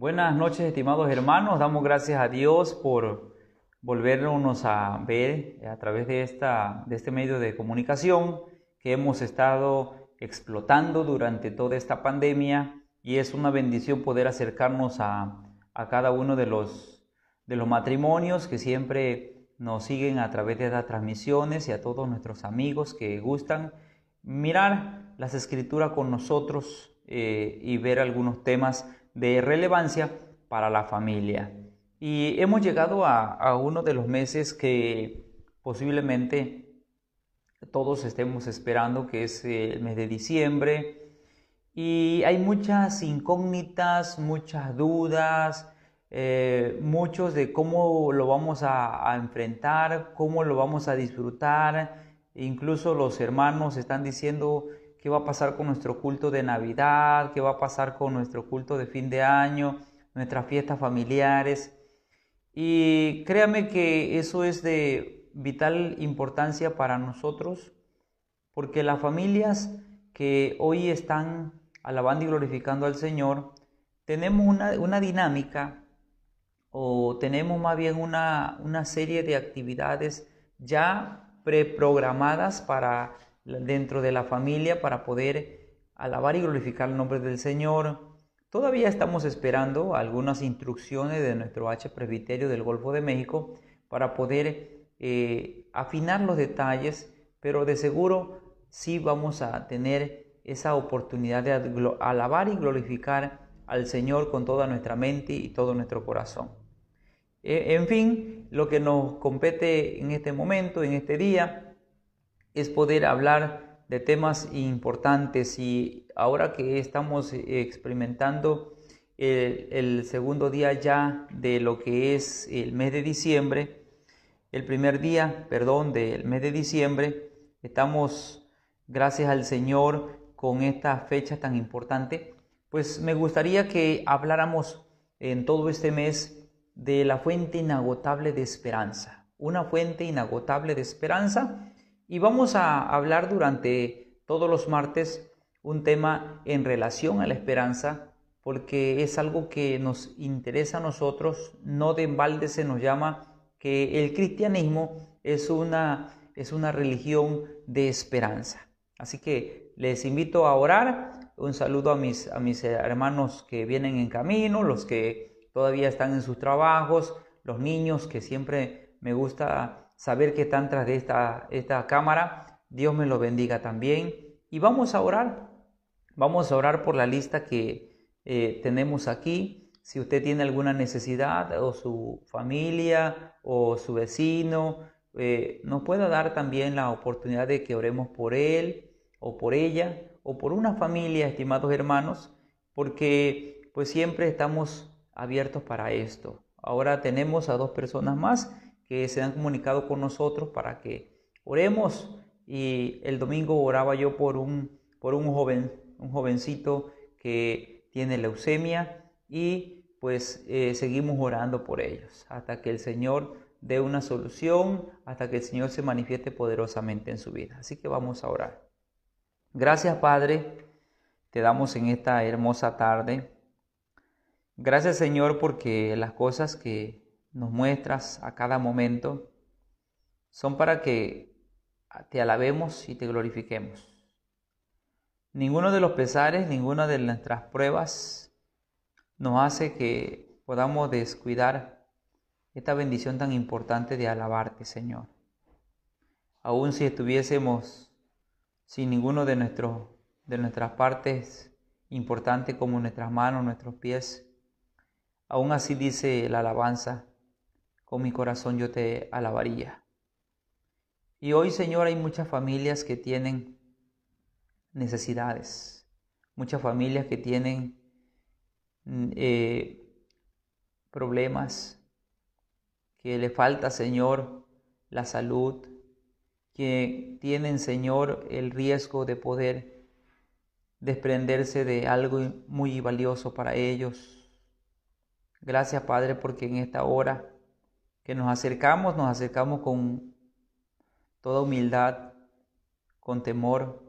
Buenas noches, estimados hermanos. Damos gracias a Dios por volvernos a ver a través de, esta, de este medio de comunicación que hemos estado explotando durante toda esta pandemia y es una bendición poder acercarnos a, a cada uno de los, de los matrimonios que siempre nos siguen a través de las transmisiones y a todos nuestros amigos que gustan mirar las escrituras con nosotros eh, y ver algunos temas de relevancia para la familia. Y hemos llegado a, uno de los meses que posiblemente todos estemos esperando, que es el mes de diciembre. Y hay muchas incógnitas, muchas dudas, eh, muchos de cómo lo vamos a, a, enfrentar, cómo lo vamos a disfrutar. Incluso los hermanos están diciendo, qué va a pasar con nuestro culto de Navidad, qué va a pasar con nuestro culto de fin de año, nuestras fiestas familiares. Y créame que eso es de vital importancia para nosotros, porque las familias que hoy están alabando y glorificando al Señor, tenemos una, dinámica o tenemos más bien una, una serie de actividades ya preprogramadas para dentro de la familia para poder alabar y glorificar el nombre del Señor. Todavía estamos esperando algunas instrucciones de nuestro H Presbiterio del Golfo de México para poder eh, afinar los detalles, pero de seguro sí vamos a tener esa oportunidad de alabar y glorificar al Señor con toda nuestra mente y todo nuestro corazón. E, en fin, lo que nos compete en este momento, en este día, es poder hablar de temas importantes y ahora que estamos experimentando el, segundo día ya de lo que es el mes de diciembre, el primer día, perdón, del mes de diciembre, estamos, gracias al Señor, con esta fecha tan importante, pues me gustaría que habláramos en todo este mes de la fuente inagotable de esperanza, una fuente inagotable de esperanza y vamos a hablar durante todos los martes un tema en relación a la esperanza, porque es algo que nos interesa a nosotros, no de embalde se nos llama que el cristianismo es una, es una religión de esperanza. Así que les invito a orar. Un saludo a mis, a mis hermanos que vienen en camino, los que todavía están en sus trabajos, los niños que siempre me gusta saber que están tras de esta, esta cámara. Dios me lo bendiga también. Y vamos a orar. Vamos a orar por la lista que eh, tenemos aquí. Si usted tiene alguna necesidad o su familia o su vecino, eh, nos pueda dar también la oportunidad de que oremos por él o por ella o por una familia, estimados hermanos, porque pues siempre estamos abiertos para esto. Ahora tenemos a dos personas más que se han comunicado con nosotros para que oremos. Y el domingo oraba yo por un, por un joven, un jovencito que tiene leucemia y pues eh, seguimos orando por ellos hasta que el Señor dé una solución, hasta que el Señor se manifieste poderosamente en su vida. Así que vamos a orar. Gracias Padre, te damos en esta hermosa tarde. Gracias Señor porque las cosas que nos muestras a cada momento son para que te alabemos y te glorifiquemos. Ninguno de los pesares, ninguna de nuestras pruebas nos hace que podamos descuidar esta bendición tan importante de alabarte, Señor. Aun si estuviésemos sin ninguno de, de nuestras partes importantes como nuestras manos, nuestros pies, aún así dice la alabanza, con mi corazón yo te alabaría. Y hoy, Señor, hay muchas familias que tienen necesidades, muchas familias que tienen mm, eh, problemas, que le falta, Señor, la salud, que tienen, Señor, el riesgo de poder desprenderse de algo muy valioso para ellos. Gracias, Padre, porque en esta hora que nos acercamos, nos acercamos con toda humildad, con temor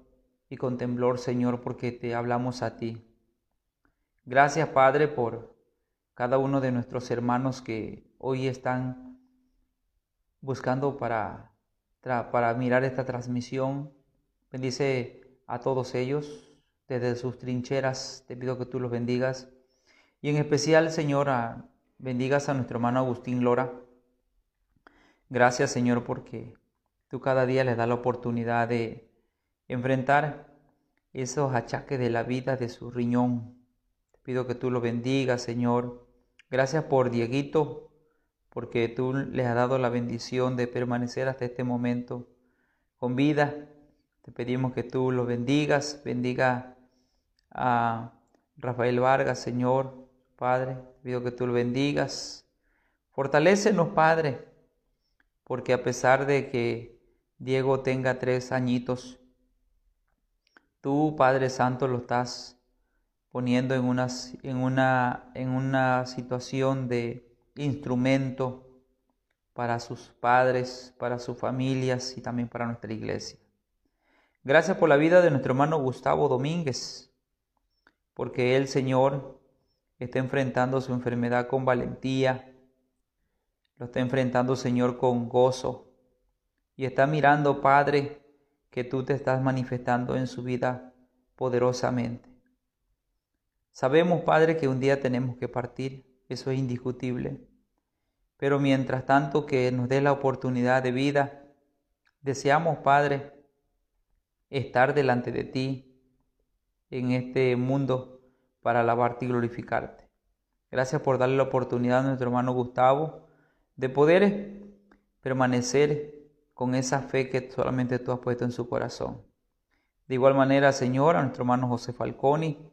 y con temblor, Señor, porque te hablamos a ti. Gracias, Padre, por cada uno de nuestros hermanos que hoy están buscando para, para mirar esta transmisión. Bendice a todos ellos desde sus trincheras. Te pido que tú los bendigas. Y en especial, Señor, bendigas a nuestro hermano Agustín Lora. Gracias, Señor, porque tú cada día les das la oportunidad de enfrentar esos achaques de la vida de su riñón. Te pido que tú lo bendigas, Señor. Gracias por Dieguito, porque tú les has dado la bendición de permanecer hasta este momento con vida. Te pedimos que tú lo bendigas, bendiga a Rafael Vargas, Señor, Padre. Te pido que tú lo bendigas. Fortalécenos, Padre, porque a pesar de que Diego tenga tres añitos, tú, Padre Santo, lo estás poniendo en una, situación de instrumento para sus padres, para sus familias y también para nuestra iglesia. Gracias por la vida de nuestro hermano Gustavo Domínguez, porque él, Señor, está enfrentando su enfermedad con valentía, lo está enfrentando, Señor, con gozo, y está mirando, Padre, que tú te estás manifestando en su vida poderosamente. Sabemos, Padre, que un día tenemos que partir, eso es indiscutible. Pero mientras tanto que nos dé la oportunidad de vida, deseamos, Padre, estar delante de ti en este mundo para alabarte y glorificarte. Gracias por darle la oportunidad a nuestro hermano Gustavo de poder permanecer con esa fe que solamente tú has puesto en su corazón. De igual manera, Señor, a nuestro hermano José Falconi,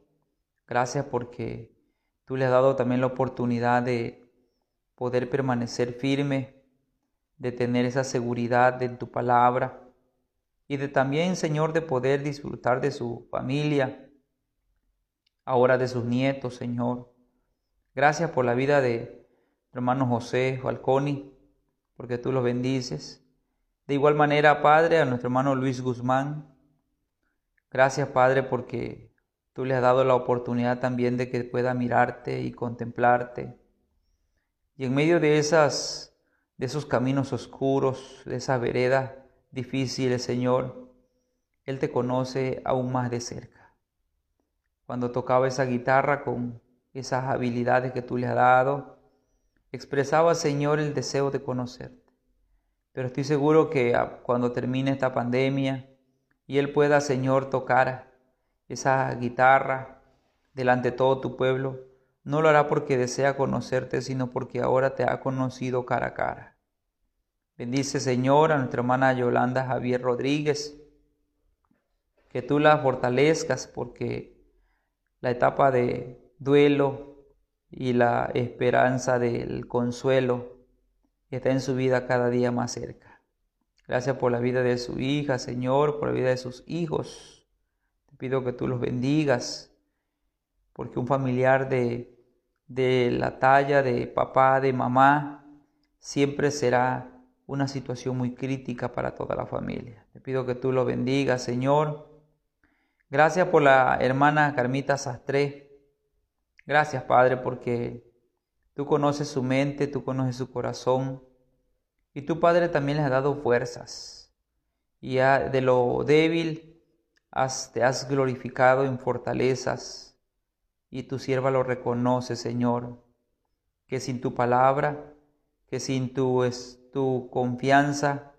Gracias porque tú le has dado también la oportunidad de poder permanecer firme, de tener esa seguridad de tu palabra y de también, Señor, de poder disfrutar de su familia, ahora de sus nietos, Señor. Gracias por la vida de hermano José Falconi, porque tú los bendices. De igual manera, Padre, a nuestro hermano Luis Guzmán. Gracias, Padre, porque Tú le has dado la oportunidad también de que pueda mirarte y contemplarte. Y en medio de esas de esos caminos oscuros, de esa vereda difícil, Señor, él te conoce aún más de cerca. Cuando tocaba esa guitarra con esas habilidades que tú le has dado, expresaba, Señor, el deseo de conocerte. Pero estoy seguro que cuando termine esta pandemia y él pueda, Señor, tocar esa guitarra delante de todo tu pueblo, no lo hará porque desea conocerte, sino porque ahora te ha conocido cara a cara. Bendice, Señor, a nuestra hermana Yolanda Javier Rodríguez, que tú la fortalezcas porque la etapa de duelo y la esperanza del consuelo está en su vida cada día más cerca. Gracias por la vida de su hija, Señor, por la vida de sus hijos pido que tú los bendigas, porque un familiar de, de la talla de papá, de mamá, siempre será una situación muy crítica para toda la familia. Te pido que tú los bendigas, Señor. Gracias por la hermana Carmita Sastre. Gracias, Padre, porque tú conoces su mente, tú conoces su corazón. Y tu Padre también les ha dado fuerzas. Y de lo débil te has glorificado en fortalezas y tu sierva lo reconoce, Señor, que sin tu palabra, que sin tu, es, tu confianza,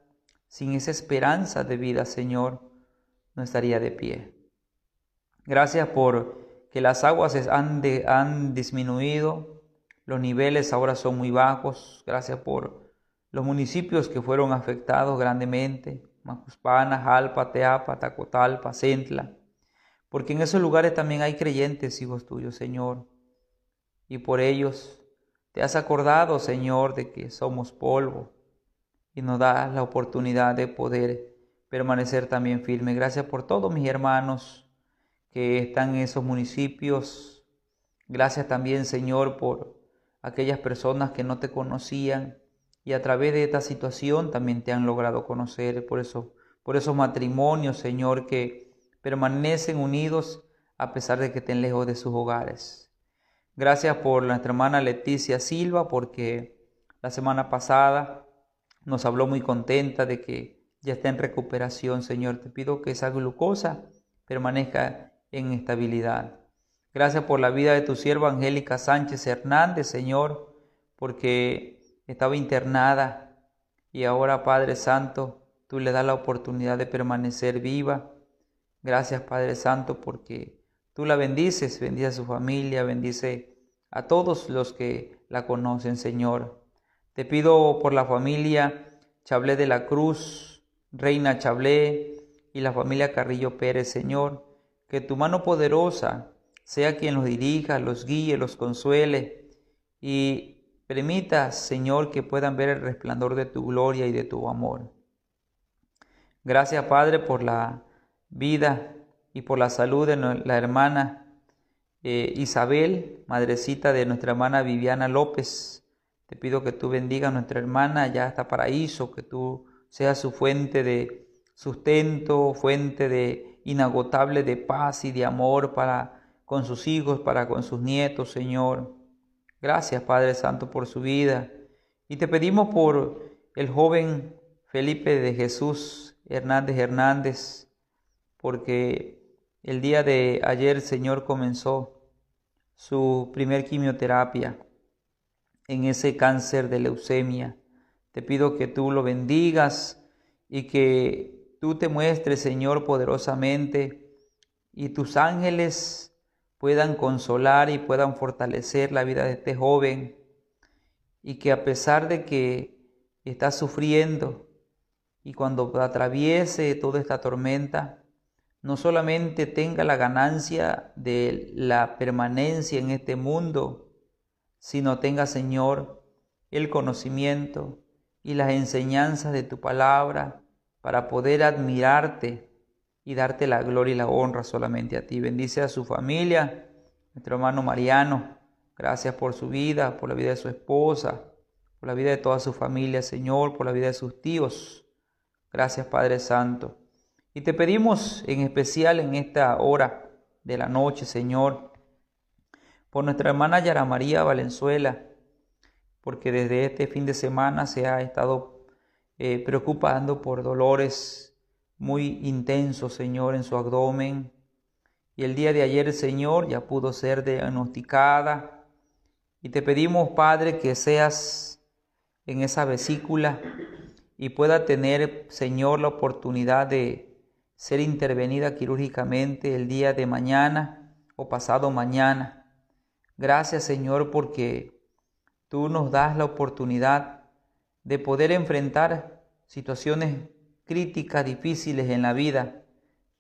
sin esa esperanza de vida, Señor, no estaría de pie. Gracias por que las aguas han, han disminuido, los niveles ahora son muy bajos. Gracias por los municipios que fueron afectados grandemente. Macuspana, Jalpa, Teapa, Tacotalpa, Centla, porque en esos lugares también hay creyentes, hijos tuyos, Señor, y por ellos te has acordado, Señor, de que somos polvo y nos das la oportunidad de poder permanecer también firme. Gracias por todos mis hermanos que están en esos municipios. Gracias también, Señor, por aquellas personas que no te conocían y a través de esta situación también te han logrado conocer. Por eso, por esos matrimonios, Señor, que permanecen unidos a pesar de que estén lejos de sus hogares. Gracias por nuestra hermana Leticia Silva, porque la semana pasada nos habló muy contenta de que ya está en recuperación, Señor. Te pido que esa glucosa permanezca en estabilidad. Gracias por la vida de tu sierva Angélica Sánchez Hernández, Señor, porque estaba internada y ahora, Padre Santo, tú le das la oportunidad de permanecer viva. Gracias, Padre Santo, porque tú la bendices, bendice a su familia, bendice a todos los que la conocen, Señor. Te pido por la familia Chablé de la Cruz, Reina Chablé y la familia Carrillo Pérez, Señor, que tu mano poderosa sea quien los dirija, los guíe, los consuele y permita, Señor, que puedan ver el resplandor de tu gloria y de tu amor. Gracias, Padre, por la vida y por la salud de la hermana eh, Isabel, madrecita de nuestra hermana Viviana López. Te pido que tú bendiga a nuestra hermana ya hasta paraíso, que tú seas su fuente de sustento, fuente de inagotable de paz y de amor para con sus hijos, para con sus nietos, Señor. Gracias, Padre Santo, por su vida. Y te pedimos por el joven Felipe de Jesús Hernández Hernández, porque el día de ayer, Señor, comenzó su primer quimioterapia en ese cáncer de leucemia. Te pido que tú lo bendigas y que tú te muestres, Señor, poderosamente y tus ángeles puedan consolar y puedan fortalecer la vida de este joven y que a pesar de que está sufriendo y cuando atraviese toda esta tormenta, no solamente tenga la ganancia de la permanencia en este mundo, sino tenga, Señor, el conocimiento y las enseñanzas de tu palabra para poder admirarte y darte la gloria y la honra solamente a ti. Bendice a su familia, nuestro hermano Mariano. Gracias por su vida, por la vida de su esposa, por la vida de toda su familia, Señor, por la vida de sus tíos. Gracias, Padre Santo. Y te pedimos en especial en esta hora de la noche, Señor, por nuestra hermana Yara María Valenzuela, porque desde este fin de semana se ha estado eh, preocupando por dolores muy intensos, Señor, en su abdomen. Y el día de ayer, Señor, ya pudo ser diagnosticada. Y te pedimos, Padre, que seas en esa vesícula y pueda tener, Señor, la oportunidad de ser intervenida quirúrgicamente el día de mañana o pasado mañana. Gracias Señor porque tú nos das la oportunidad de poder enfrentar situaciones críticas, difíciles en la vida,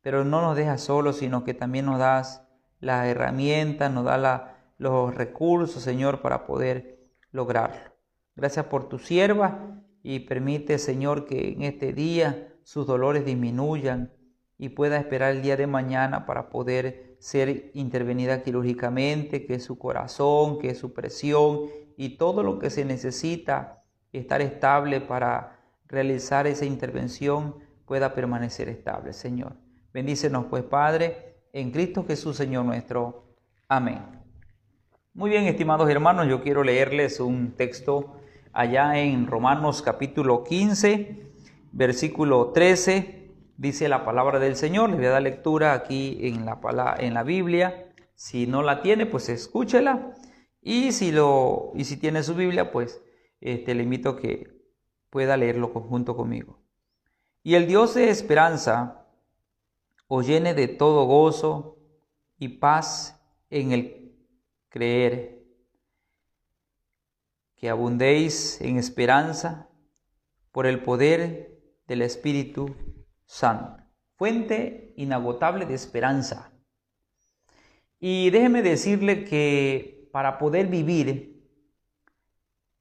pero no nos dejas solos, sino que también nos das las herramientas, nos das los recursos, Señor, para poder lograrlo. Gracias por tu sierva y permite, Señor, que en este día sus dolores disminuyan, y pueda esperar el día de mañana para poder ser intervenida quirúrgicamente, que su corazón, que su presión y todo lo que se necesita estar estable para realizar esa intervención pueda permanecer estable, Señor. Bendícenos pues, Padre, en Cristo Jesús, Señor nuestro. Amén. Muy bien, estimados hermanos, yo quiero leerles un texto allá en Romanos capítulo 15, versículo 13 dice la palabra del Señor. Le voy a dar lectura aquí en la, en la Biblia. Si no la tiene, pues escúchela. Y si, lo, y si tiene su Biblia, pues este, le invito a que pueda leerlo junto conmigo. Y el Dios de esperanza os llene de todo gozo y paz en el creer, que abundéis en esperanza por el poder del Espíritu Santo, fuente inagotable de esperanza. Y déjeme decirle que para poder vivir,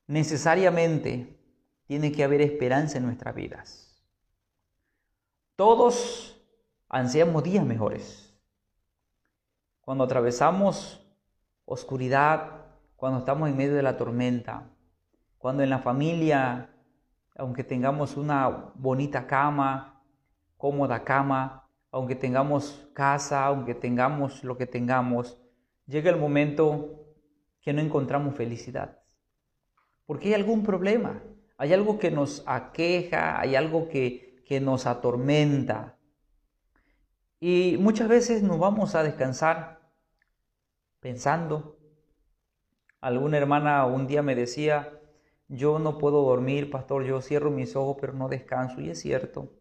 necesariamente tiene que haber esperanza en nuestras vidas. Todos ansiamos días mejores. Cuando atravesamos oscuridad, cuando estamos en medio de la tormenta, cuando en la familia, aunque tengamos una bonita cama, cómoda cama, aunque tengamos casa, aunque tengamos lo que tengamos, llega el momento que no encontramos felicidad? Porque hay algún problema, hay algo que nos aqueja, hay algo que, que nos atormenta. Y muchas veces nos vamos a descansar pensando. Alguna hermana un día me decía, yo no puedo dormir, pastor, yo cierro mis ojos pero no descanso. Y es cierto.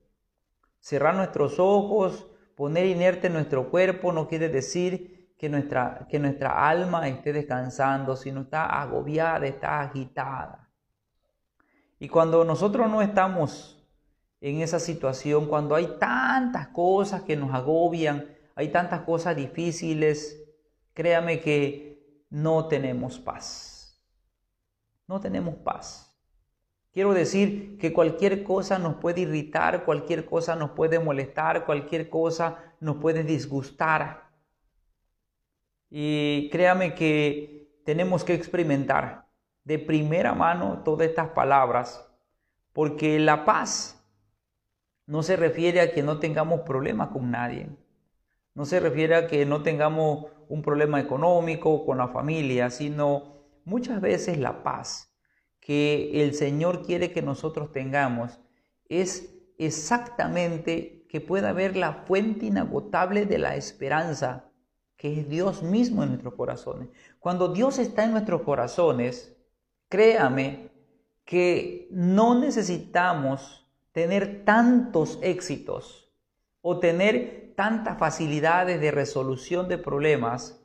Cerrar nuestros ojos, poner inerte nuestro cuerpo no quiere decir que nuestra, que nuestra alma esté descansando, sino está agobiada, está agitada. Y cuando nosotros no estamos en esa situación, cuando hay tantas cosas que nos agobian, hay tantas cosas difíciles, créame que no tenemos paz. No tenemos paz. Quiero decir que cualquier cosa nos puede irritar, cualquier cosa nos puede molestar, cualquier cosa nos puede disgustar. Y créame que tenemos que experimentar de primera mano todas estas palabras, porque la paz no se refiere a que no tengamos problemas con nadie. No se refiere a que no tengamos un problema económico con la familia, sino muchas veces la paz que el Señor quiere que nosotros tengamos es exactamente que pueda haber la fuente inagotable de la esperanza, que es Dios mismo en nuestros corazones. Cuando Dios está en nuestros corazones, créame que no necesitamos tener tantos éxitos o tener tantas facilidades de resolución de problemas,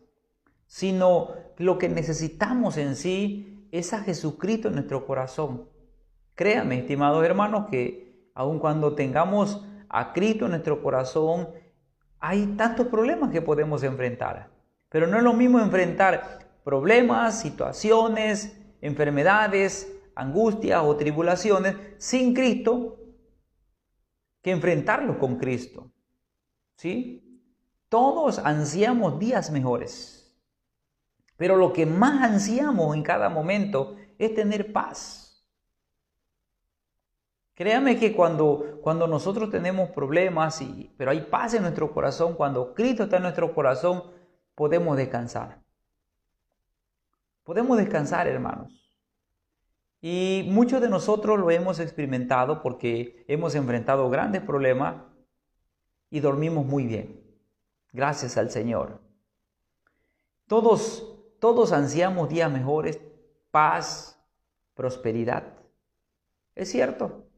sino lo que necesitamos en sí es a Jesucristo en nuestro corazón. Créame, estimados hermanos, que aun cuando tengamos a Cristo en nuestro corazón, hay tantos problemas que podemos enfrentar. Pero no es lo mismo enfrentar problemas, situaciones, enfermedades, angustias o tribulaciones sin Cristo que enfrentarlo con Cristo. ¿Sí? Todos ansiamos días mejores, pero lo que más ansiamos en cada momento es tener paz. Créame que cuando, cuando nosotros tenemos problemas, y, pero hay paz en nuestro corazón, cuando Cristo está en nuestro corazón, podemos descansar. Podemos descansar, hermanos. Y muchos de nosotros lo hemos experimentado porque hemos enfrentado grandes problemas y dormimos muy bien. Gracias al Señor. Todos, todos ansiamos días mejores, paz, prosperidad. Es cierto.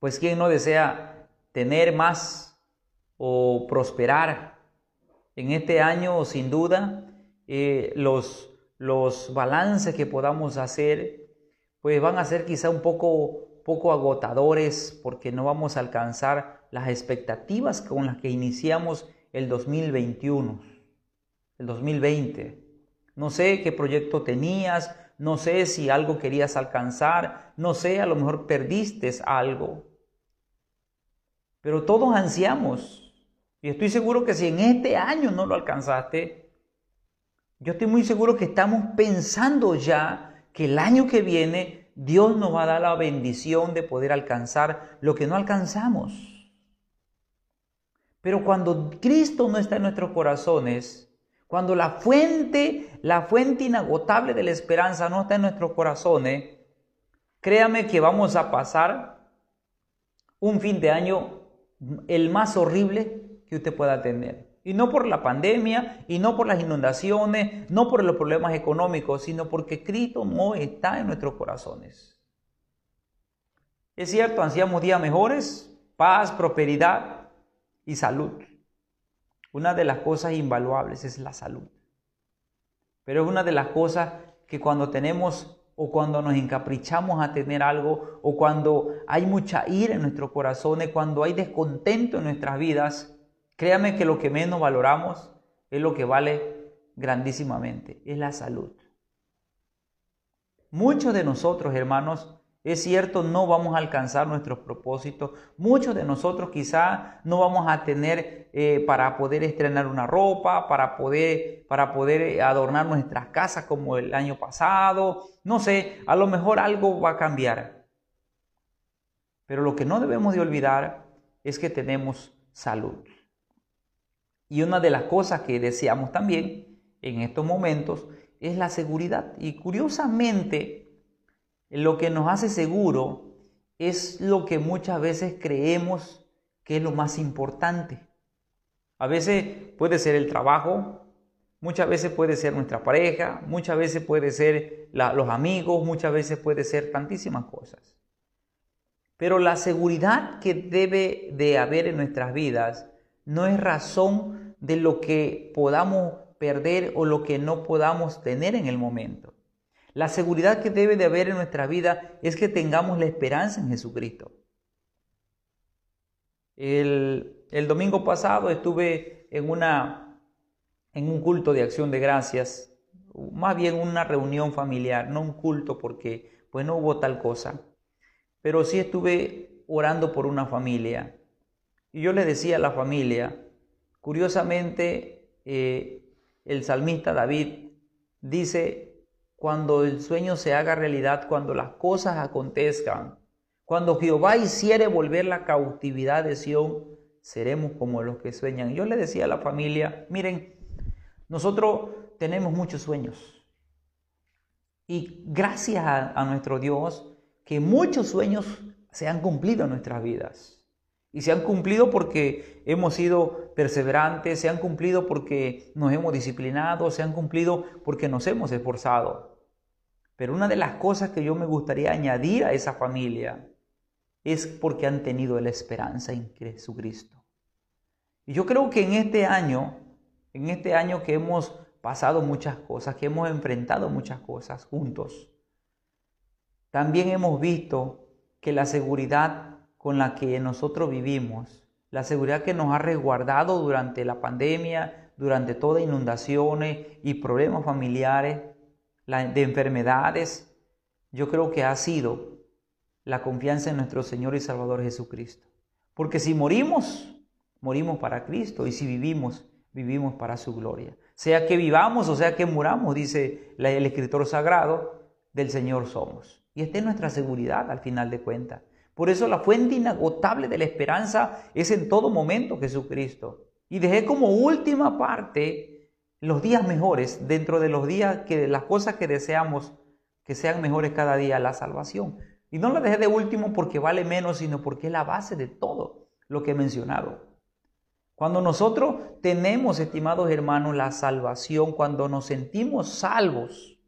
Pues ¿quién no desea tener más o prosperar? En este año, sin duda, eh, los, los balances que podamos hacer pues van a ser quizá un poco, poco agotadores porque no vamos a alcanzar las expectativas con las que iniciamos el 2021, el 2020. No sé qué proyecto tenías, no sé si algo querías alcanzar, no sé, a lo mejor perdiste algo. Pero todos ansiamos. Y estoy seguro que si en este año no lo alcanzaste, yo estoy muy seguro que estamos pensando ya que el año que viene Dios nos va a dar la bendición de poder alcanzar lo que no alcanzamos. Pero cuando Cristo no está en nuestros corazones, cuando la fuente, la fuente inagotable de la esperanza no está en nuestros corazones, créame que vamos a pasar un fin de año el más horrible que usted pueda tener. Y no por la pandemia, y no por las inundaciones, no por los problemas económicos, sino porque Cristo no está en nuestros corazones. Es cierto, ansiamos días mejores, paz, prosperidad y salud. Una de las cosas invaluables es la salud. Pero es una de las cosas que cuando tenemos o cuando nos encaprichamos a tener algo o cuando hay mucha ira en nuestros corazones, cuando hay descontento en nuestras vidas, Créame que lo que menos valoramos es lo que vale grandísimamente, es la salud. Muchos de nosotros, hermanos, es cierto, no vamos a alcanzar nuestros propósitos. Muchos de nosotros quizá no vamos a tener eh, para poder estrenar una ropa, para poder, para poder adornar nuestras casas como el año pasado. No sé, a lo mejor algo va a cambiar. Pero lo que no debemos de olvidar es que tenemos salud. Y una de las cosas que deseamos también en estos momentos es la seguridad. Y curiosamente, lo que nos hace seguro es lo que muchas veces creemos que es lo más importante. A veces puede ser el trabajo, muchas veces puede ser nuestra pareja, muchas veces puede ser los amigos, muchas veces puede ser tantísimas cosas. Pero la seguridad que debe de haber en nuestras vidas no es razón de lo que podamos perder o lo que no podamos tener en el momento. La seguridad que debe de haber en nuestra vida es que tengamos la esperanza en Jesucristo. El, domingo pasado estuve en, una, en un culto de acción de gracias, más bien una reunión familiar, no un culto porque pues no hubo tal cosa, pero sí estuve orando por una familia. Y yo le decía a la familia, curiosamente, eh, el salmista David dice, cuando el sueño se haga realidad, cuando las cosas acontezcan, cuando Jehová hiciere volver la cautividad de Sión, seremos como los que sueñan. Yo le decía a la familia, miren, nosotros tenemos muchos sueños. Y gracias a, a nuestro Dios, que muchos sueños se han cumplido en nuestras vidas. Y se han cumplido porque hemos sido perseverantes, se han cumplido porque nos hemos disciplinado, se han cumplido porque nos hemos esforzado. Pero una de las cosas que yo me gustaría añadir a esa familia es porque han tenido la esperanza en Jesucristo. Y yo creo que en este año, en este año que hemos pasado muchas cosas, que hemos enfrentado muchas cosas juntos, también hemos visto que la seguridad con la que nosotros vivimos, la seguridad que nos ha resguardado durante la pandemia, durante todas inundaciones y problemas familiares, de enfermedades, yo creo que ha sido la confianza en nuestro Señor y Salvador Jesucristo. Porque si morimos, morimos para Cristo y si vivimos, vivimos para su gloria. Sea que vivamos o sea que muramos, dice el escritor sagrado, del Señor somos. Y esta es nuestra seguridad al final de cuentas. Por eso la fuente inagotable de la esperanza es en todo momento Jesucristo. Y dejé como última parte los días mejores, dentro de los días que las cosas que deseamos que sean mejores cada día, la salvación. Y no la dejé de último porque vale menos, sino porque es la base de todo lo que he mencionado. Cuando nosotros tenemos, estimados hermanos, la salvación, cuando nos sentimos salvos,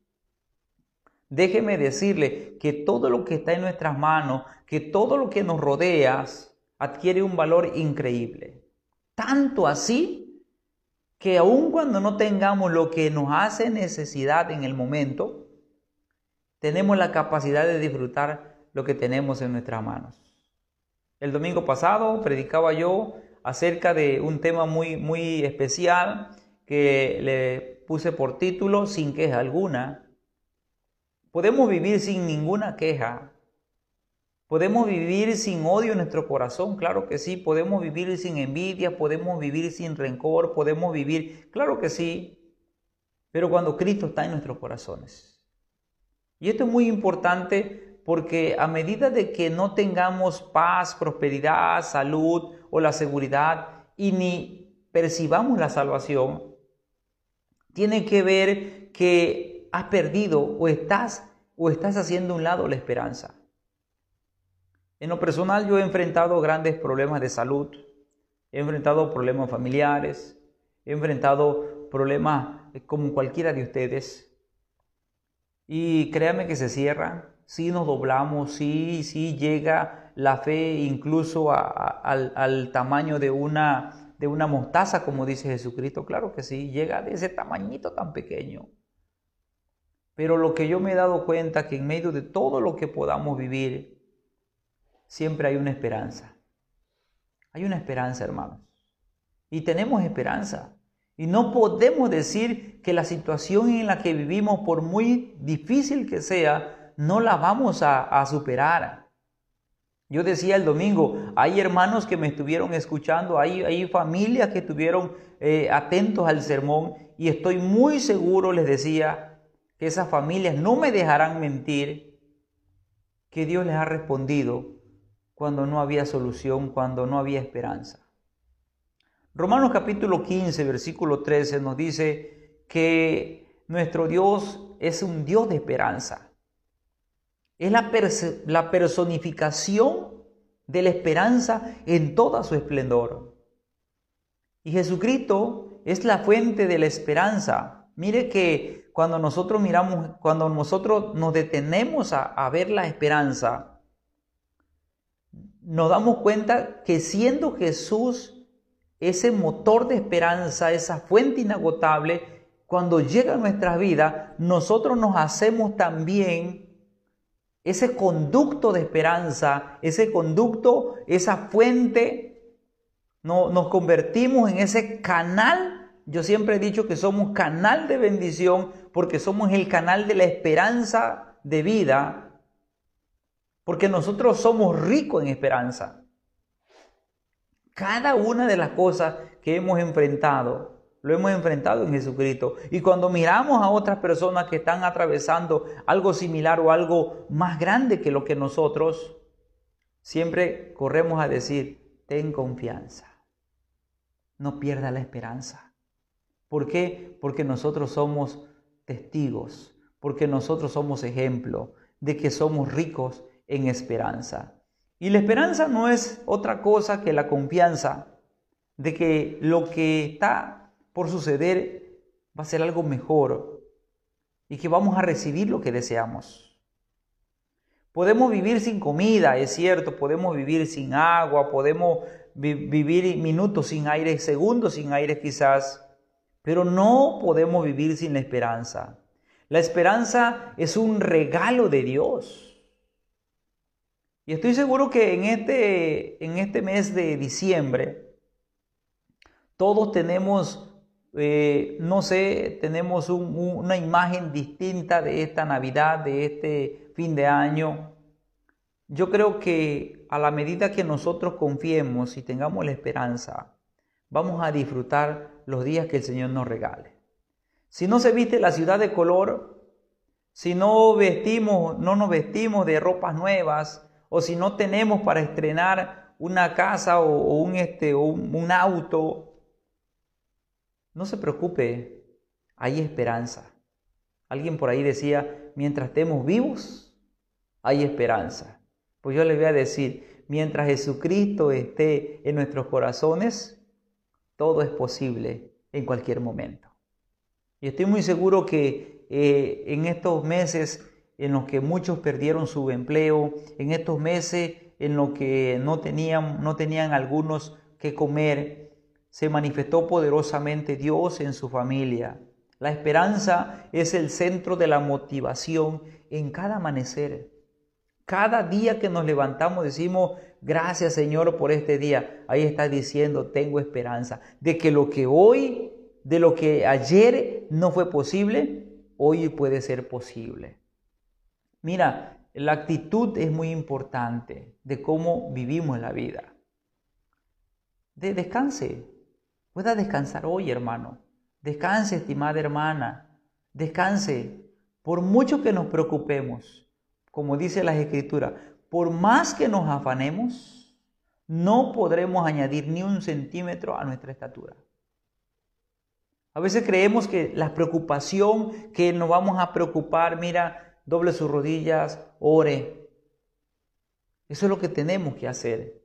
Déjeme decirle que todo lo que está en nuestras manos, que todo lo que nos rodea, adquiere un valor increíble. Tanto así que aun cuando no tengamos lo que nos hace necesidad en el momento, tenemos la capacidad de disfrutar lo que tenemos en nuestras manos. El domingo pasado predicaba yo acerca de un tema muy, muy especial que le puse por título Sin queja alguna. Podemos vivir sin ninguna queja. Podemos vivir sin odio en nuestro corazón, claro que sí. Podemos vivir sin envidia, podemos vivir sin rencor, podemos vivir, claro que sí. Pero cuando Cristo está en nuestros corazones. Y esto es muy importante porque a medida de que no tengamos paz, prosperidad, salud o la seguridad y ni percibamos la salvación, tiene que ver que has perdido o estás o estás haciendo un lado la esperanza. En lo personal yo he enfrentado grandes problemas de salud, he enfrentado problemas familiares, he enfrentado problemas como cualquiera de ustedes. Y créame que se cierran, si nos doblamos, si, si llega la fe incluso al, al, tamaño de una, de una mostaza, como dice Jesucristo, claro que sí, llega de ese tamañito tan pequeño. Pero lo que yo me he dado cuenta que en medio de todo lo que podamos vivir, siempre hay una esperanza. Hay una esperanza, hermanos. Y tenemos esperanza. Y no podemos decir que la situación en la que vivimos, por muy difícil que sea, no la vamos a, superar. Yo decía el domingo, hay hermanos que me estuvieron escuchando, hay, familias que estuvieron eh, atentos al sermón y estoy muy seguro, les decía, que esas familias no me dejarán mentir, que Dios les ha respondido cuando no había solución, cuando no había esperanza. Romanos capítulo 15, versículo 13 nos dice que nuestro Dios es un Dios de esperanza. Es la, la personificación de la esperanza en toda su esplendor. Y Jesucristo es la fuente de la esperanza. Mire que cuando nosotros miramos, cuando nosotros nos detenemos a, a ver la esperanza, nos damos cuenta que siendo Jesús ese motor de esperanza, esa fuente inagotable, cuando llega a nuestra vida, nosotros nos hacemos también ese conducto de esperanza, ese conducto, esa fuente, no, nos convertimos en ese canal. Yo siempre he dicho que somos canal de bendición porque somos el canal de la esperanza de vida porque nosotros somos ricos en esperanza. Cada una de las cosas que hemos enfrentado, lo hemos enfrentado en Jesucristo. Y cuando miramos a otras personas que están atravesando algo similar o algo más grande que lo que nosotros, siempre corremos a decir, ten confianza. No pierda la esperanza. ¿Por qué? Porque nosotros somos testigos, porque nosotros somos ejemplo de que somos ricos en esperanza. Y la esperanza no es otra cosa que la confianza de que lo que está por suceder va a ser algo mejor y que vamos a recibir lo que deseamos. Podemos vivir sin comida, es cierto, podemos vivir sin agua, podemos vivir minutos sin aire, segundos sin aire quizás, pero no podemos vivir sin la esperanza. La esperanza es un regalo de Dios. Y estoy seguro que en este, en este mes de diciembre, todos tenemos, eh, no sé, tenemos una imagen distinta de esta Navidad, de este fin de año. Yo creo que a la medida que nosotros confiemos y tengamos la esperanza, vamos a disfrutar los días que el Señor nos regale. Si no se viste la ciudad de color, si no vestimos, no nos vestimos de ropas nuevas, o si no tenemos para estrenar una casa o, un, este, un auto, no se preocupe, hay esperanza. Alguien por ahí decía, mientras estemos vivos, hay esperanza. Pues yo les voy a decir, mientras Jesucristo esté en nuestros corazones, todo es posible en cualquier momento. Y estoy muy seguro que eh, en estos meses en los que muchos perdieron su empleo, en estos meses en los que no tenían, no tenían algunos que comer, se manifestó poderosamente Dios en su familia. La esperanza es el centro de la motivación en cada amanecer. Cada día que nos levantamos decimos, gracias Señor por este día. Ahí está diciendo, tengo esperanza de que lo que hoy, de lo que ayer no fue posible, hoy puede ser posible. Mira, la actitud es muy importante de cómo vivimos la vida. De descanse. Pueda descansar hoy, hermano. Descanse, estimada hermana. Descanse. Por mucho que nos preocupemos, como dice la Escritura, por más que nos afanemos, no podremos añadir ni un centímetro a nuestra estatura. A veces creemos que la preocupación, que nos vamos a preocupar, mira, doble sus rodillas, ore. Eso es lo que tenemos que hacer.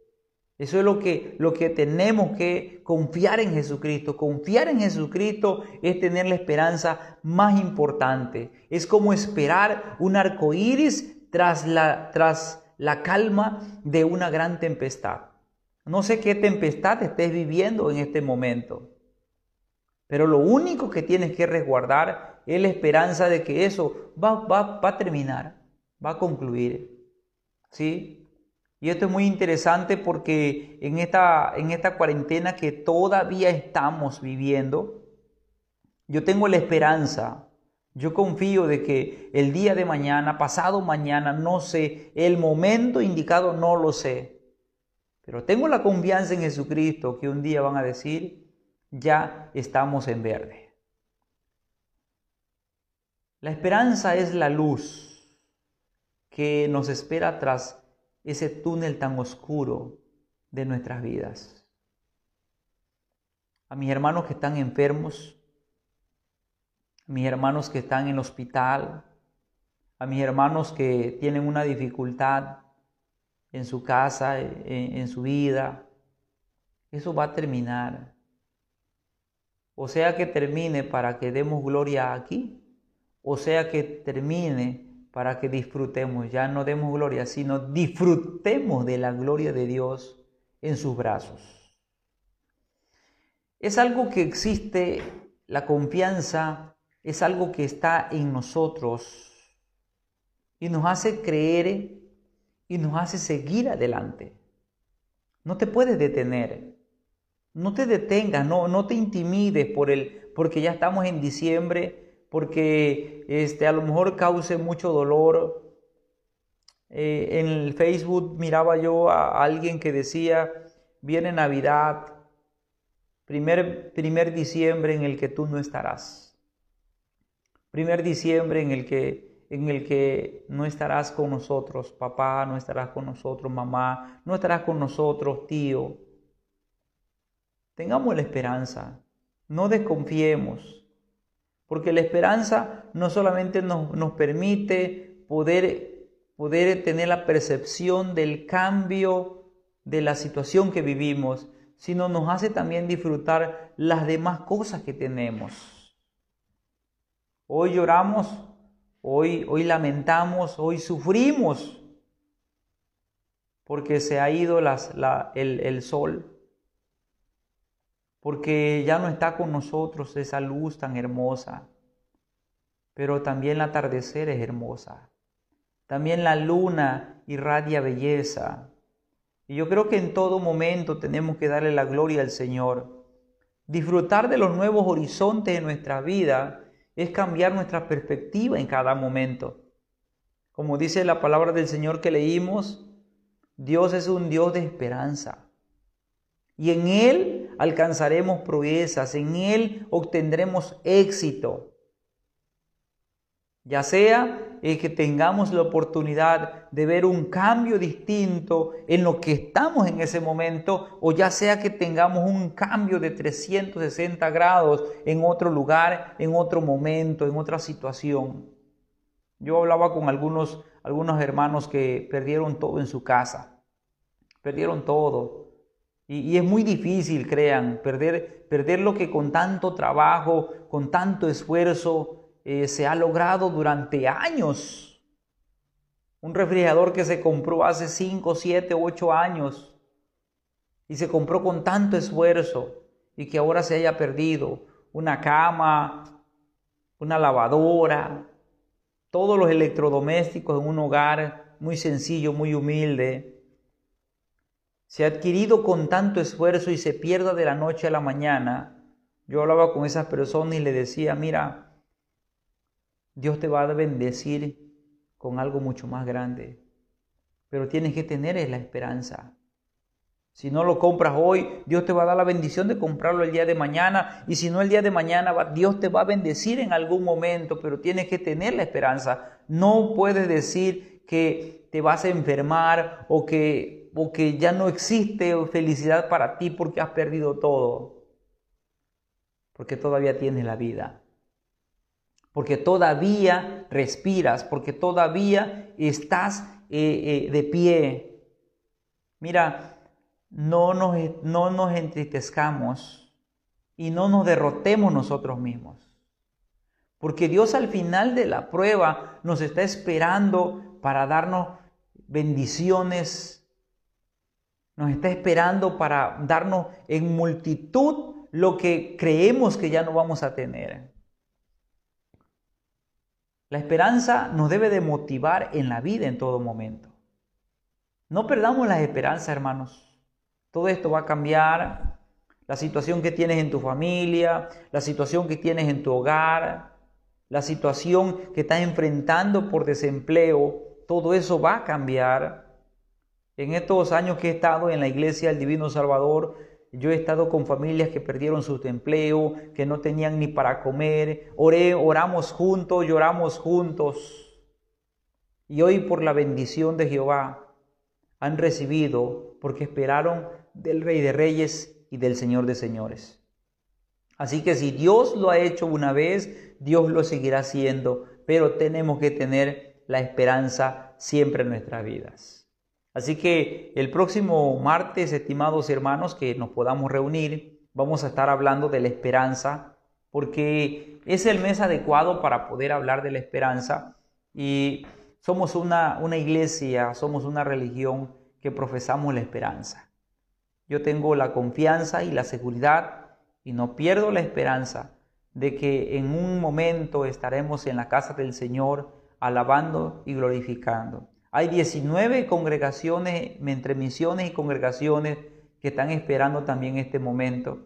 Eso es lo que, lo que tenemos que confiar en Jesucristo. Confiar en Jesucristo es tener la esperanza más importante. Es como esperar un arco iris tras la, tras la calma de una gran tempestad. No sé qué tempestad estés viviendo en este momento, pero lo único que tienes que resguardar es la esperanza de que eso va, va, va a terminar, va a concluir. ¿Sí? Y esto es muy interesante porque en esta, en esta cuarentena que todavía estamos viviendo, yo tengo la esperanza, yo confío de que el día de mañana, pasado mañana, no sé, el momento indicado no lo sé, pero tengo la confianza en Jesucristo que un día van a decir, ya estamos en verde. La esperanza es la luz que nos espera tras ese túnel tan oscuro de nuestras vidas. A mis hermanos que están enfermos, a mis hermanos que están en el hospital, a mis hermanos que tienen una dificultad en su casa, en, su vida. Eso va a terminar. O sea que termine para que demos gloria aquí, o sea que termine para que disfrutemos, ya no demos gloria, sino disfrutemos de la gloria de Dios en sus brazos. Es algo que existe, la confianza es algo que está en nosotros y nos hace creer y nos hace seguir adelante. No te puedes detener. No te detengas, no, no te intimides por el, porque ya estamos en diciembre, porque este, a lo mejor cause mucho dolor. Eh, en el Facebook miraba yo a alguien que decía, viene Navidad, primer, primer diciembre en el que tú no estarás. Primer diciembre en el que en el que no estarás con nosotros, papá, no estarás con nosotros, mamá, no estarás con nosotros, tío. Tengamos la esperanza, no desconfiemos, porque la esperanza no solamente nos, nos permite poder, poder tener la percepción del cambio de la situación que vivimos, sino nos hace también disfrutar las demás cosas que tenemos. Hoy lloramos Hoy, hoy lamentamos, hoy sufrimos porque se ha ido el, el sol, porque ya no está con nosotros esa luz tan hermosa, pero también el atardecer es hermosa, también la luna irradia belleza. Y yo creo que en todo momento tenemos que darle la gloria al Señor, disfrutar de los nuevos horizontes de nuestra vida es cambiar nuestra perspectiva en cada momento. Como dice la palabra del Señor que leímos, Dios es un Dios de esperanza. Y en Él alcanzaremos proezas, en Él obtendremos éxito. Ya sea que tengamos la oportunidad de ver un cambio distinto en lo que estamos en ese momento, o ya sea que tengamos un cambio de 360 grados en otro lugar, en otro momento, en otra situación. Yo hablaba con algunos, algunos hermanos que perdieron todo en su casa, perdieron todo. Y, es muy difícil, crean, perder, perder lo que con tanto trabajo, con tanto esfuerzo, eh, se ha logrado durante años. Un refrigerador que se compró hace 5, 7, 8 años y se compró con tanto esfuerzo y que ahora se haya perdido. Una cama, una lavadora, todos los electrodomésticos en un hogar muy sencillo, muy humilde. Se ha adquirido con tanto esfuerzo y se pierda de la noche a la mañana. Yo hablaba con esas personas y le decía, mira, Dios te va a bendecir con algo mucho más grande. Pero tienes que tener la esperanza. Si no lo compras hoy, Dios te va a dar la bendición de comprarlo el día de mañana. Y si no el día de mañana, Dios te va a bendecir en algún momento, pero tienes que tener la esperanza. No puedes decir que te vas a enfermar o que, o que ya no existe felicidad para ti porque has perdido todo. Porque todavía tienes la vida porque todavía respiras, porque todavía estás eh, eh, de pie. Mira, no nos, no nos entristezcamos y no nos derrotemos nosotros mismos. Porque Dios al final de la prueba nos está esperando para darnos bendiciones. Nos está esperando para darnos en multitud lo que creemos que ya no vamos a tener. La esperanza nos debe de motivar en la vida en todo momento. No perdamos la esperanza, hermanos. Todo esto va a cambiar. La situación que tienes en tu familia, la situación que tienes en tu hogar, la situación que estás enfrentando por desempleo, todo eso va a cambiar. En estos años que he estado en la iglesia del Divino Salvador, yo he estado con familias que perdieron su empleo, que no tenían ni para comer. Oré, oramos juntos, lloramos juntos. Y hoy por la bendición de Jehová han recibido porque esperaron del Rey de Reyes y del Señor de Señores. Así que si Dios lo ha hecho una vez, Dios lo seguirá haciendo, pero tenemos que tener la esperanza siempre en nuestras vidas. Así que el próximo martes, estimados hermanos, que nos podamos reunir, vamos a estar hablando de la esperanza, porque es el mes adecuado para poder hablar de la esperanza y somos una, una iglesia, somos una religión que profesamos la esperanza. Yo tengo la confianza y la seguridad y no pierdo la esperanza de que en un momento estaremos en la casa del Señor alabando y glorificando. Hay 19 congregaciones, entre misiones y congregaciones, que están esperando también este momento.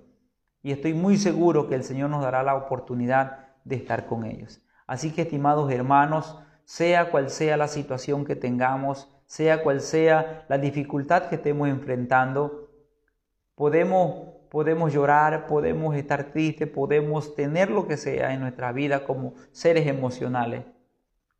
Y estoy muy seguro que el Señor nos dará la oportunidad de estar con ellos. Así que, estimados hermanos, sea cual sea la situación que tengamos, sea cual sea la dificultad que estemos enfrentando, podemos podemos llorar, podemos estar tristes, podemos tener lo que sea en nuestra vida como seres emocionales,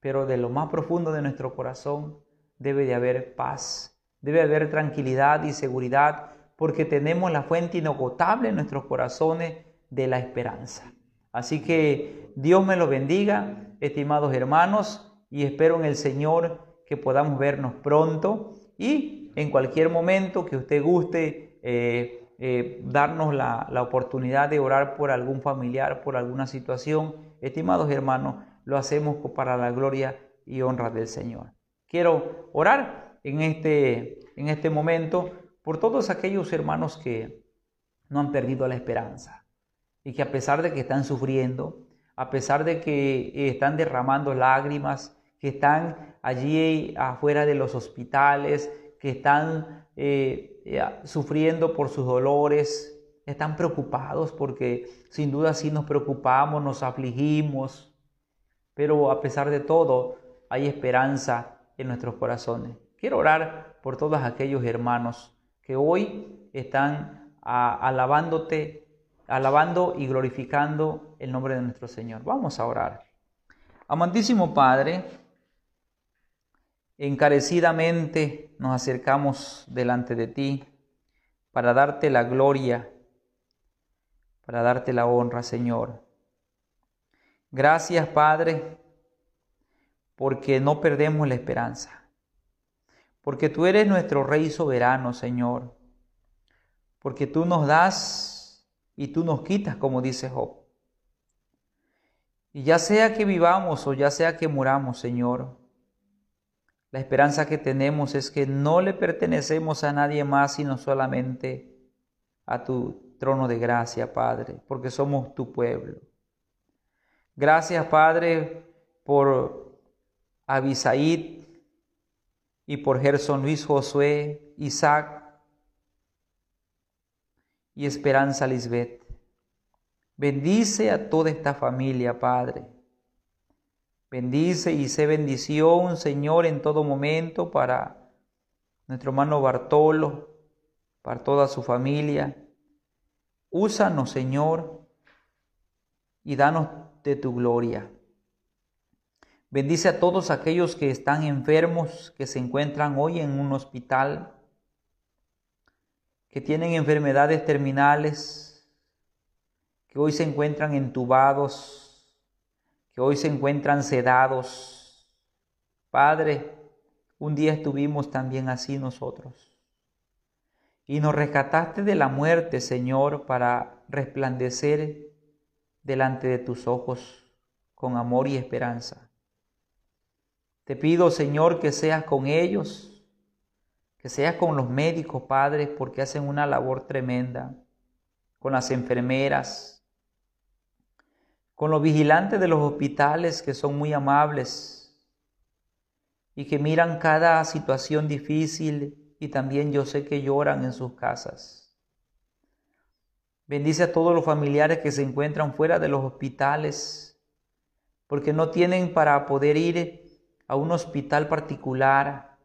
pero de lo más profundo de nuestro corazón debe de haber paz, debe haber tranquilidad y seguridad, porque tenemos la fuente inagotable en nuestros corazones de la esperanza. Así que Dios me lo bendiga, estimados hermanos, y espero en el Señor que podamos vernos pronto y en cualquier momento que usted guste. Eh, eh, darnos la, la oportunidad de orar por algún familiar, por alguna situación, estimados hermanos, lo hacemos para la gloria y honra del Señor. Quiero orar en este, en este momento por todos aquellos hermanos que no han perdido la esperanza y que a pesar de que están sufriendo, a pesar de que están derramando lágrimas, que están allí afuera de los hospitales, que están eh, sufriendo por sus dolores, están preocupados porque sin duda sí nos preocupamos, nos afligimos, pero a pesar de todo hay esperanza en nuestros corazones. Quiero orar por todos aquellos hermanos que hoy están alabándote, alabando y glorificando el nombre de nuestro Señor. Vamos a orar. Amantísimo Padre, encarecidamente nos acercamos delante de ti para darte la gloria, para darte la honra, Señor. Gracias, Padre, porque no perdemos la esperanza, porque tú eres nuestro Rey soberano, Señor, porque tú nos das y tú nos quitas, como dice Job. Y ya sea que vivamos o ya sea que muramos, Señor, la esperanza que tenemos es que no le pertenecemos a nadie más, sino solamente a tu trono de gracia, Padre, porque somos tu pueblo. Gracias, Padre, por Abisaid y por Gerson Luis Josué, Isaac y Esperanza Lisbeth. Bendice a toda esta familia, Padre. Bendice y sé bendición, Señor, en todo momento para nuestro hermano Bartolo, para toda su familia. Úsanos, Señor, y danos de tu gloria. Bendice a todos aquellos que están enfermos, que se encuentran hoy en un hospital, que tienen enfermedades terminales, que hoy se encuentran entubados, que hoy se encuentran sedados. Padre, un día estuvimos también así nosotros. Y nos rescataste de la muerte, Señor, para resplandecer delante de tus ojos con amor y esperanza. Te pido, Señor, que seas con ellos, que seas con los médicos, padres, porque hacen una labor tremenda, con las enfermeras, con los vigilantes de los hospitales que son muy amables y que miran cada situación difícil y también yo sé que lloran en sus casas. Bendice a todos los familiares que se encuentran fuera de los hospitales porque no tienen para poder ir a un hospital particular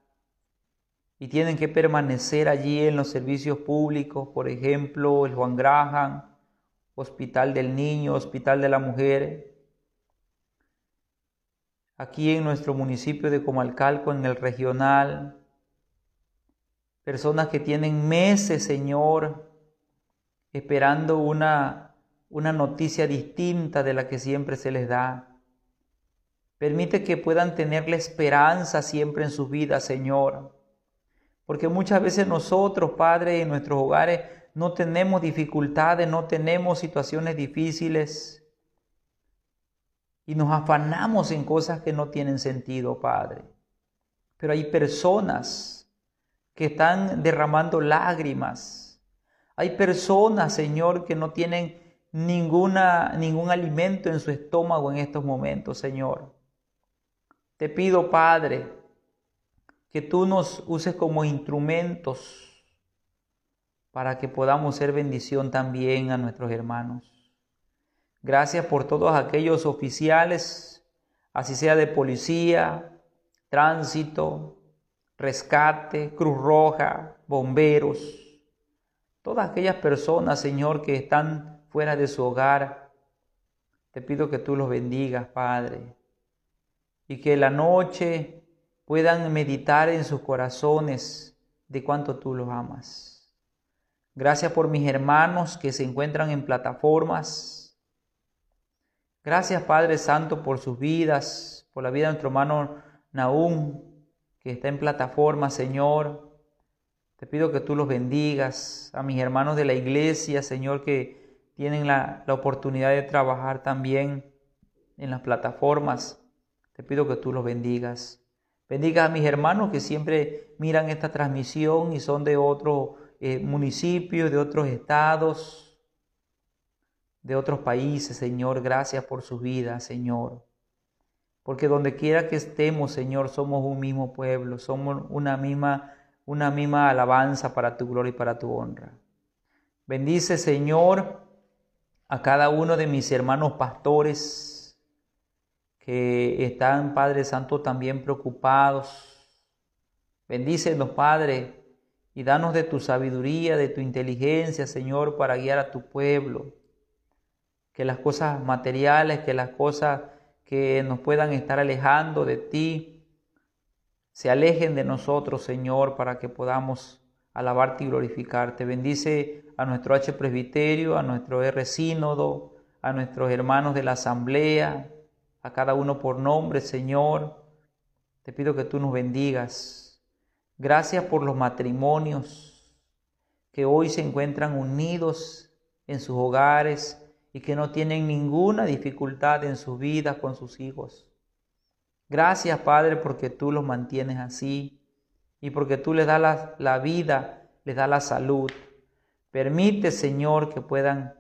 y tienen que permanecer allí en los servicios públicos, por ejemplo, el Juan Graham, Hospital del Niño, Hospital de la Mujer. Aquí en nuestro municipio de Comalcalco, en el regional, personas que tienen meses, Señor, esperando una, una noticia distinta de la que siempre se les da. Permite que puedan tener la esperanza siempre en sus vidas, Señor. Porque muchas veces nosotros, Padre, en nuestros hogares no tenemos dificultades, no tenemos situaciones difíciles. Y nos afanamos en cosas que no tienen sentido, Padre. Pero hay personas que están derramando lágrimas. Hay personas, Señor, que no tienen ninguna, ningún alimento en su estómago en estos momentos, Señor. Te pido, Padre, que tú nos uses como instrumentos para que podamos ser bendición también a nuestros hermanos. Gracias por todos aquellos oficiales, así sea de policía, tránsito, rescate, Cruz Roja, bomberos, todas aquellas personas, Señor, que están fuera de su hogar. Te pido que tú los bendigas, Padre, y que la noche puedan meditar en sus corazones de cuánto tú los amas. Gracias por mis hermanos que se encuentran en plataformas. Gracias Padre Santo por sus vidas, por la vida de nuestro hermano Naúm, que está en plataforma, Señor. Te pido que tú los bendigas, a mis hermanos de la iglesia, Señor, que tienen la, oportunidad de trabajar también en las plataformas. Te pido que tú los bendigas. Bendiga a mis hermanos que siempre miran esta transmisión y son de otro eh, municipio, de otros estados, de otros países, Señor. Gracias por su vida, Señor. Porque donde quiera que estemos, Señor, somos un mismo pueblo, somos una misma, una misma alabanza para tu gloria y para tu honra. Bendice, Señor, a cada uno de mis hermanos pastores que están, Padre Santo, también preocupados. Bendícenos, Padre, y danos de tu sabiduría, de tu inteligencia, Señor, para guiar a tu pueblo. Que las cosas materiales, que las cosas que nos puedan estar alejando de ti, se alejen de nosotros, Señor, para que podamos alabarte y glorificarte. Bendice a nuestro H Presbiterio, a nuestro R Sínodo, a nuestros hermanos de la Asamblea, a cada uno por nombre, Señor. Te pido que tú nos bendigas. Gracias por los matrimonios que hoy se encuentran unidos en sus hogares y que no tienen ninguna dificultad en sus vidas con sus hijos. Gracias, Padre, porque tú los mantienes así y porque tú les das la, vida, les das la salud. Permite, Señor, que puedan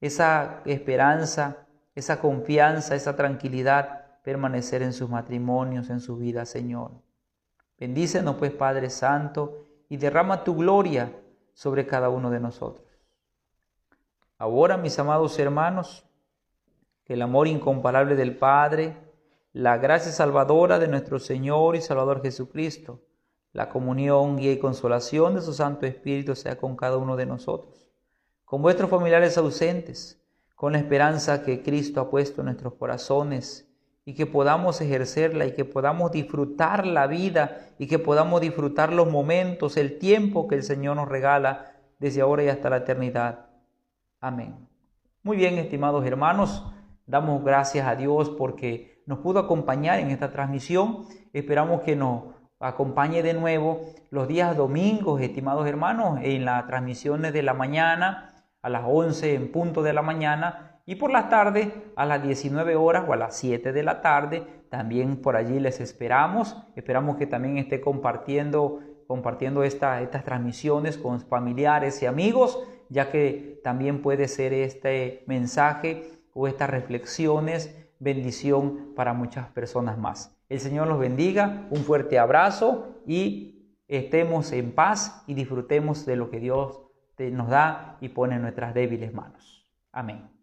esa esperanza esa confianza, esa tranquilidad permanecer en sus matrimonios, en su vida, Señor. Bendícenos pues, Padre Santo, y derrama tu gloria sobre cada uno de nosotros. Ahora, mis amados hermanos, que el amor incomparable del Padre, la gracia salvadora de nuestro Señor y Salvador Jesucristo, la comunión, guía y consolación de su Santo Espíritu sea con cada uno de nosotros, con vuestros familiares ausentes, con la esperanza que Cristo ha puesto en nuestros corazones y que podamos ejercerla y que podamos disfrutar la vida y que podamos disfrutar los momentos, el tiempo que el Señor nos regala desde ahora y hasta la eternidad. Amén. Muy bien, estimados hermanos, damos gracias a Dios porque nos pudo acompañar en esta transmisión. Esperamos que nos acompañe de nuevo los días domingos, estimados hermanos, en las transmisiones de la mañana a las 11 en punto de la mañana y por la tarde a las 19 horas o a las 7 de la tarde. También por allí les esperamos. Esperamos que también esté compartiendo, compartiendo estas transmisiones con familiares y amigos, ya que también puede ser este mensaje o estas reflexiones bendición para muchas personas más. El Señor los bendiga, un fuerte abrazo y estemos en paz y disfrutemos de lo que Dios nos da y pone en nuestras débiles manos. Amén.